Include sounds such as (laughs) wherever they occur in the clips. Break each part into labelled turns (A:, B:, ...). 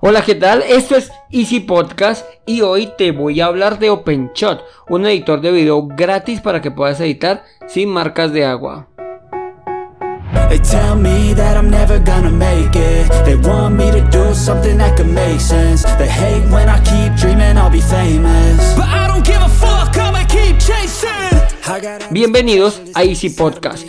A: Hola, ¿qué tal? Esto es Easy Podcast y hoy te voy a hablar de OpenShot, un editor de video gratis para que puedas editar sin marcas de agua. They tell me that I'm never gonna make it. They want me to do something that could make sense. They hate when I keep dreaming I'll be famous. But I don't give a fuck, I'ma keep chasing. Bienvenidos a Easy Podcast,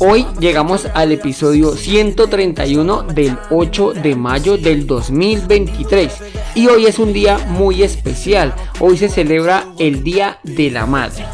A: Hoy llegamos al episodio 131 del 8 de mayo del 2023 y hoy es un día muy especial. Hoy se celebra el Día de la Madre.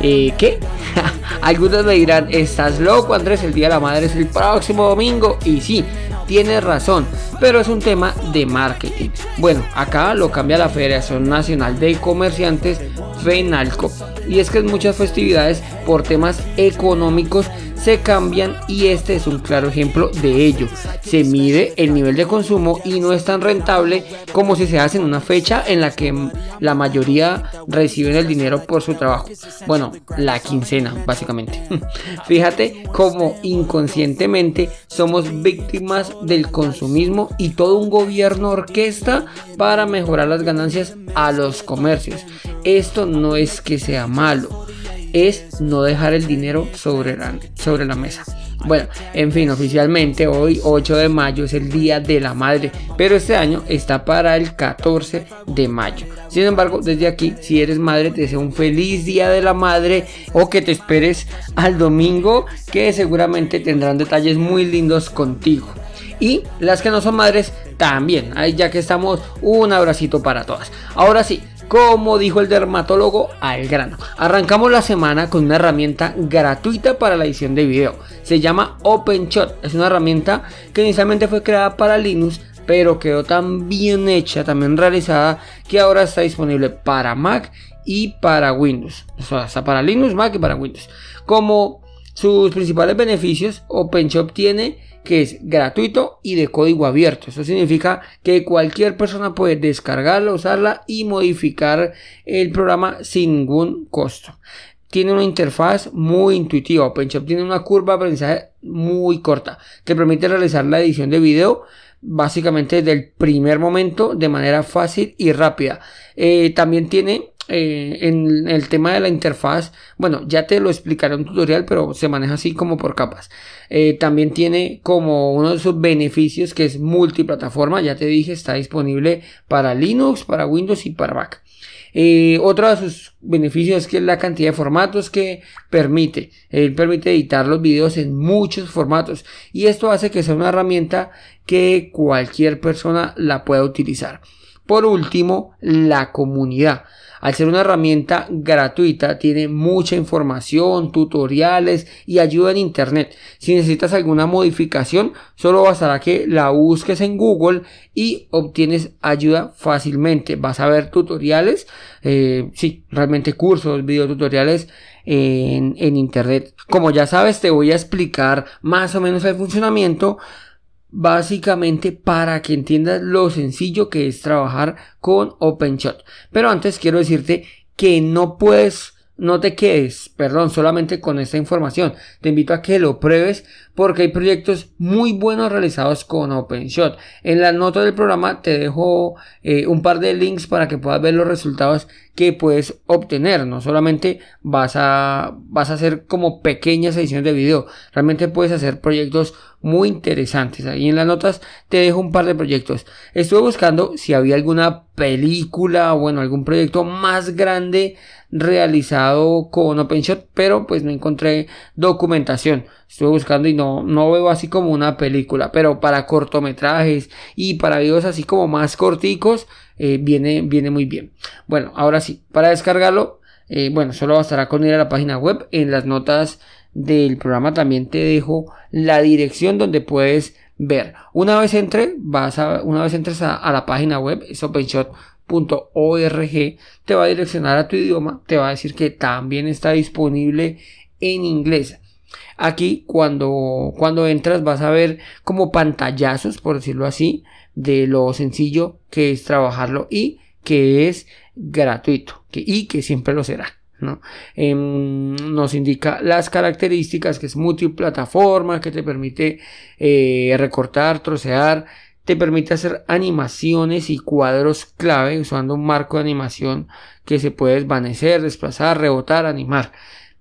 A: Eh, ¿Qué? (laughs) Algunos me dirán, ¿estás loco Andrés? El Día de la Madre es el próximo domingo. Y sí, tienes razón, pero es un tema de marketing. Bueno, acá lo cambia la Federación Nacional de Comerciantes, FENALCO. Y es que en muchas festividades, por temas económicos, se cambian y este es un claro ejemplo de ello. Se mide el nivel de consumo y no es tan rentable como si se hace en una fecha en la que la mayoría reciben el dinero por su trabajo. Bueno, la quincena, básicamente. (laughs) Fíjate cómo inconscientemente somos víctimas del consumismo y todo un gobierno orquesta para mejorar las ganancias a los comercios. Esto no es que sea malo es no dejar el dinero sobre la, sobre la mesa. Bueno, en fin, oficialmente hoy 8 de mayo es el Día de la Madre, pero este año está para el 14 de mayo. Sin embargo, desde aquí, si eres madre, te deseo un feliz Día de la Madre o que te esperes al domingo, que seguramente tendrán detalles muy lindos contigo. Y las que no son madres, también. Ahí ya que estamos, un abracito para todas. Ahora sí, como dijo el dermatólogo, al grano. Arrancamos la semana con una herramienta gratuita para la edición de video. Se llama OpenShot. Es una herramienta que inicialmente fue creada para Linux, pero quedó tan bien hecha, también realizada, que ahora está disponible para Mac y para Windows. O sea, está para Linux, Mac y para Windows. Como sus principales beneficios, OpenShot tiene que es gratuito y de código abierto. Eso significa que cualquier persona puede descargarla, usarla y modificar el programa sin ningún costo. Tiene una interfaz muy intuitiva. OpenShop tiene una curva de aprendizaje muy corta que permite realizar la edición de video básicamente desde el primer momento de manera fácil y rápida. Eh, también tiene eh, en el tema de la interfaz, bueno, ya te lo explicaré en un tutorial, pero se maneja así como por capas. Eh, también tiene como uno de sus beneficios que es multiplataforma, ya te dije, está disponible para Linux, para Windows y para Mac. Eh, otro de sus beneficios es que la cantidad de formatos que permite. Él permite editar los videos en muchos formatos y esto hace que sea una herramienta que cualquier persona la pueda utilizar. Por último, la comunidad. Al ser una herramienta gratuita, tiene mucha información, tutoriales y ayuda en Internet. Si necesitas alguna modificación, solo bastará que la busques en Google y obtienes ayuda fácilmente. Vas a ver tutoriales, eh, sí, realmente cursos, videotutoriales en, en Internet. Como ya sabes, te voy a explicar más o menos el funcionamiento básicamente para que entiendas lo sencillo que es trabajar con OpenShot. Pero antes quiero decirte que no puedes no te quedes, perdón, solamente con esta información. Te invito a que lo pruebes porque hay proyectos muy buenos realizados con OpenShot. En la nota del programa te dejo eh, un par de links para que puedas ver los resultados que puedes obtener. No solamente vas a, vas a hacer como pequeñas ediciones de video, realmente puedes hacer proyectos muy interesantes. Ahí en las notas te dejo un par de proyectos. Estuve buscando si había alguna película o bueno, algún proyecto más grande realizado con OpenShot, pero pues no encontré documentación. Estuve buscando y no, no veo así como una película, pero para cortometrajes y para videos así como más corticos, eh, viene, viene muy bien. Bueno, ahora sí, para descargarlo, eh, bueno, solo bastará con ir a la página web. En las notas del programa también te dejo la dirección donde puedes ver. Una vez entre, vas a, una vez entres a, la página web, es openshot.org, te va a direccionar a tu idioma, te va a decir que también está disponible en inglés. Aquí cuando, cuando entras vas a ver como pantallazos, por decirlo así, de lo sencillo que es trabajarlo y que es gratuito y que siempre lo será. ¿no? Em, nos indica las características que es multiplataforma, que te permite eh, recortar, trocear, te permite hacer animaciones y cuadros clave usando un marco de animación que se puede desvanecer, desplazar, rebotar, animar.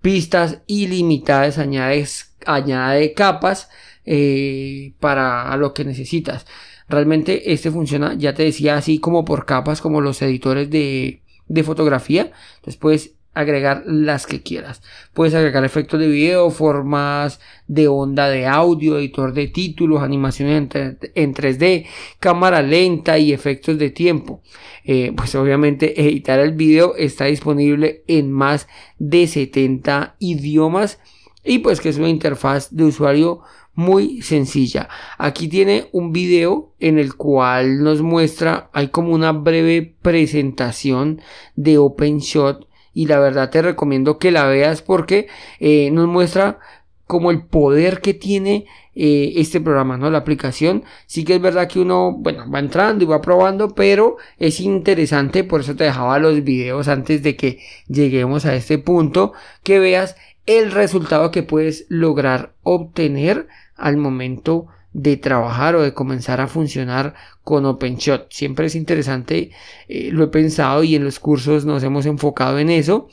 A: Pistas ilimitadas, añades, añade capas eh, para lo que necesitas. Realmente este funciona, ya te decía, así como por capas, como los editores de, de fotografía. Entonces puedes agregar las que quieras. Puedes agregar efectos de video, formas de onda de audio, editor de títulos, animaciones en, 3D, cámara lenta y efectos de tiempo. Eh, pues obviamente (laughs) editar el video está disponible en más de 70 idiomas y pues que es una interfaz de usuario muy sencilla. Aquí tiene un video en el cual nos muestra, hay como una breve presentación de OpenShot y la verdad te recomiendo que la veas porque eh, nos muestra como el poder que tiene eh, este programa, ¿no? La aplicación. Sí que es verdad que uno, bueno, va entrando y va probando, pero es interesante, por eso te dejaba los videos antes de que lleguemos a este punto, que veas el resultado que puedes lograr obtener al momento de trabajar o de comenzar a funcionar con OpenShot. Siempre es interesante, eh, lo he pensado y en los cursos nos hemos enfocado en eso,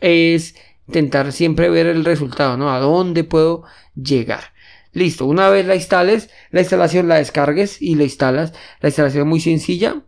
A: es intentar siempre ver el resultado, ¿no? A dónde puedo llegar. Listo, una vez la instales, la instalación la descargues y la instalas. La instalación es muy sencilla.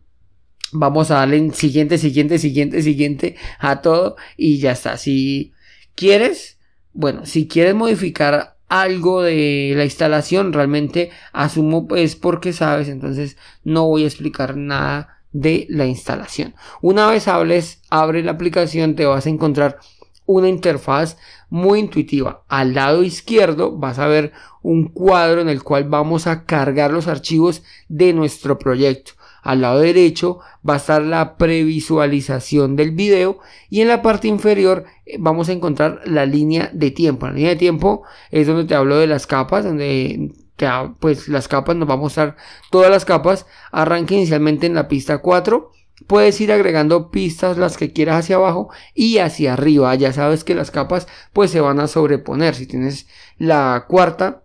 A: Vamos a darle en siguiente, siguiente, siguiente, siguiente a todo y ya está. Si quieres, bueno, si quieres modificar algo de la instalación, realmente asumo pues porque sabes, entonces no voy a explicar nada de la instalación. Una vez hables, abre la aplicación, te vas a encontrar una interfaz muy intuitiva. Al lado izquierdo vas a ver un cuadro en el cual vamos a cargar los archivos de nuestro proyecto. Al lado derecho va a estar la previsualización del video y en la parte inferior eh, vamos a encontrar la línea de tiempo. La línea de tiempo es donde te hablo de las capas, donde te, pues las capas nos va a mostrar todas las capas. Arranca inicialmente en la pista 4 puedes ir agregando pistas las que quieras hacia abajo y hacia arriba ya sabes que las capas pues se van a sobreponer si tienes la cuarta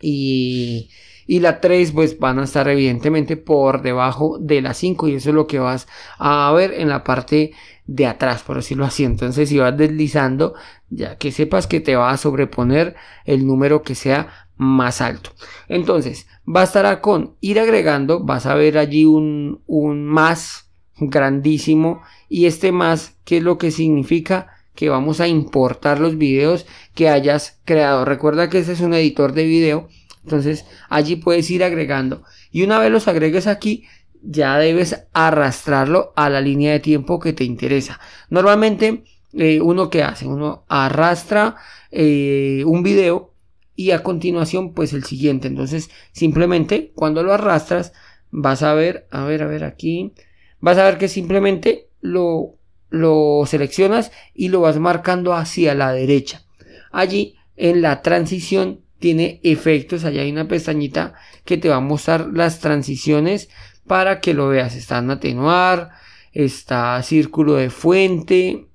A: y y la 3 pues van a estar evidentemente por debajo de la 5 y eso es lo que vas a ver en la parte de atrás por decirlo así. Entonces si vas deslizando ya que sepas que te va a sobreponer el número que sea más alto. Entonces bastará con ir agregando vas a ver allí un, un más grandísimo y este más qué es lo que significa que vamos a importar los videos que hayas creado. Recuerda que ese es un editor de video entonces allí puedes ir agregando. Y una vez los agregues aquí, ya debes arrastrarlo a la línea de tiempo que te interesa. Normalmente eh, uno que hace, uno arrastra eh, un video y a continuación pues el siguiente. Entonces simplemente cuando lo arrastras vas a ver, a ver, a ver aquí, vas a ver que simplemente lo, lo seleccionas y lo vas marcando hacia la derecha. Allí en la transición tiene efectos. Allá hay una pestañita que te va a mostrar las transiciones para que lo veas. Está en atenuar, está círculo de fuente,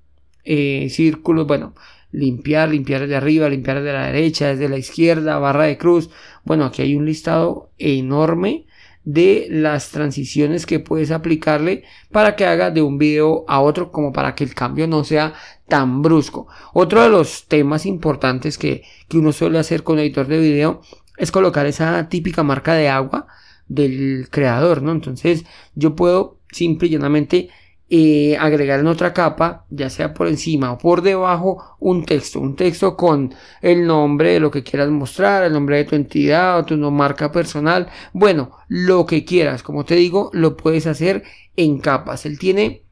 A: eh, círculos, bueno, limpiar, limpiar de arriba, limpiar de la derecha, desde la izquierda, barra de cruz. Bueno, aquí hay un listado enorme de las transiciones que puedes aplicarle para que haga de un video a otro como para que el cambio no sea tan brusco. Otro de los temas importantes que, que uno suele hacer con editor de video es colocar esa típica marca de agua del creador, ¿no? Entonces yo puedo simple y llanamente agregar en otra capa, ya sea por encima o por debajo, un texto, un texto con el nombre de lo que quieras mostrar, el nombre de tu entidad o tu marca personal, bueno, lo que quieras, como te digo, lo puedes hacer en capas. Él tiene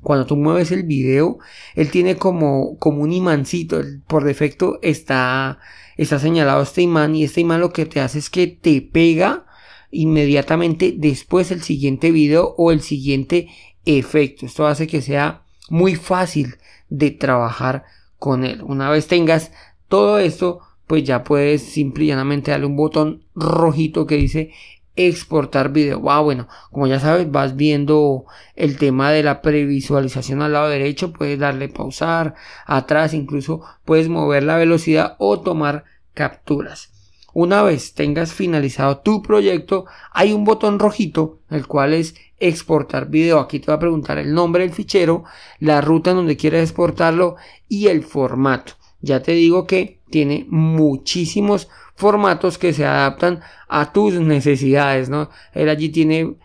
A: cuando tú mueves el video, él tiene como, como un imancito, por defecto está está señalado este imán y este imán lo que te hace es que te pega inmediatamente después el siguiente video o el siguiente efecto. Esto hace que sea muy fácil de trabajar con él. Una vez tengas todo esto, pues ya puedes simple y llanamente darle un botón rojito que dice exportar video. Wow, bueno, como ya sabes, vas viendo el tema de la previsualización al lado derecho, puedes darle pausar, atrás, incluso puedes mover la velocidad o tomar capturas. Una vez tengas finalizado tu proyecto, hay un botón rojito, el cual es exportar video. Aquí te va a preguntar el nombre del fichero, la ruta en donde quieres exportarlo y el formato. Ya te digo que tiene muchísimos formatos que se adaptan a tus necesidades, ¿no? Él allí tiene,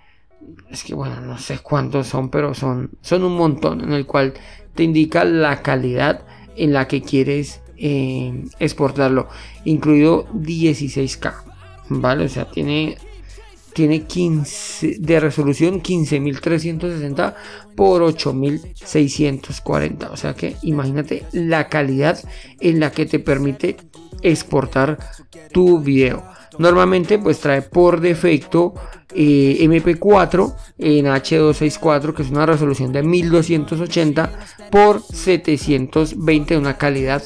A: es que bueno, no sé cuántos son, pero son, son un montón en el cual te indica la calidad en la que quieres eh, exportarlo, incluido 16K, ¿vale? O sea, tiene tiene 15 de resolución 15360 por 8640 o sea que imagínate la calidad en la que te permite exportar tu video. Normalmente pues trae por defecto eh, MP4 en H264 que es una resolución de 1280 por 720 de una calidad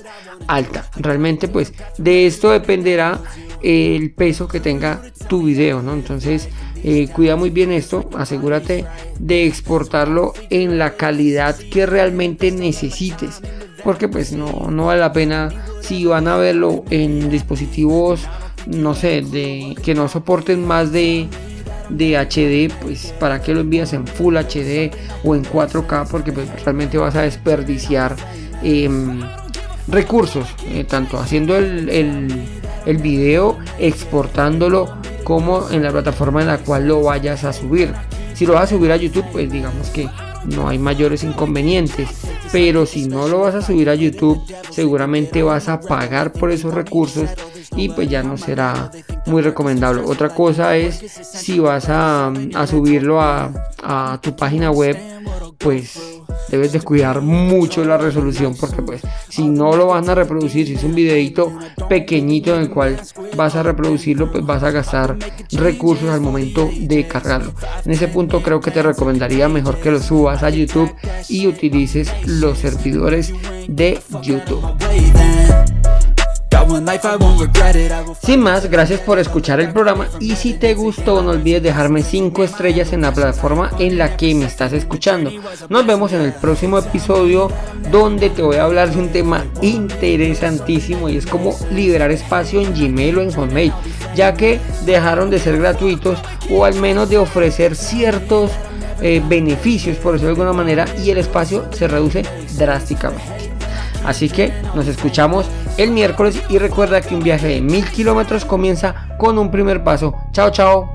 A: alta. Realmente pues de esto dependerá el peso que tenga tu video, ¿no? Entonces eh, cuida muy bien esto, asegúrate de exportarlo en la calidad que realmente necesites porque pues no, no vale la pena si van a verlo en dispositivos no sé de que no soporten más de de HD pues para que lo envías en Full HD o en 4K porque pues, realmente vas a desperdiciar em, recursos eh, tanto haciendo el, el, el video exportándolo como en la plataforma en la cual lo vayas a subir si lo vas a subir a YouTube pues digamos que no hay mayores inconvenientes. Pero si no lo vas a subir a YouTube, seguramente vas a pagar por esos recursos y pues ya no será muy recomendable. Otra cosa es si vas a, subirlo a, tu página web, pues debes de cuidar mucho la resolución porque pues si no lo van a reproducir, si es un videito pequeñito en el cual vas a reproducirlo, pues vas a gastar recursos al momento de cargarlo. En ese punto creo que te recomendaría mejor que lo subas a YouTube y utilices los servidores de YouTube. Sin más, gracias por escuchar el programa y si te gustó no olvides dejarme 5 estrellas en la plataforma en la que me estás escuchando. Nos vemos en el próximo episodio donde te voy a hablar de un tema interesantísimo y es como liberar espacio en Gmail o en Hotmail, ya que dejaron de ser gratuitos o al menos de ofrecer ciertos eh, beneficios por decirlo de alguna manera y el espacio se reduce drásticamente. Así que nos escuchamos el miércoles y recuerda que un viaje de mil kilómetros comienza con un primer paso. Chao, chao.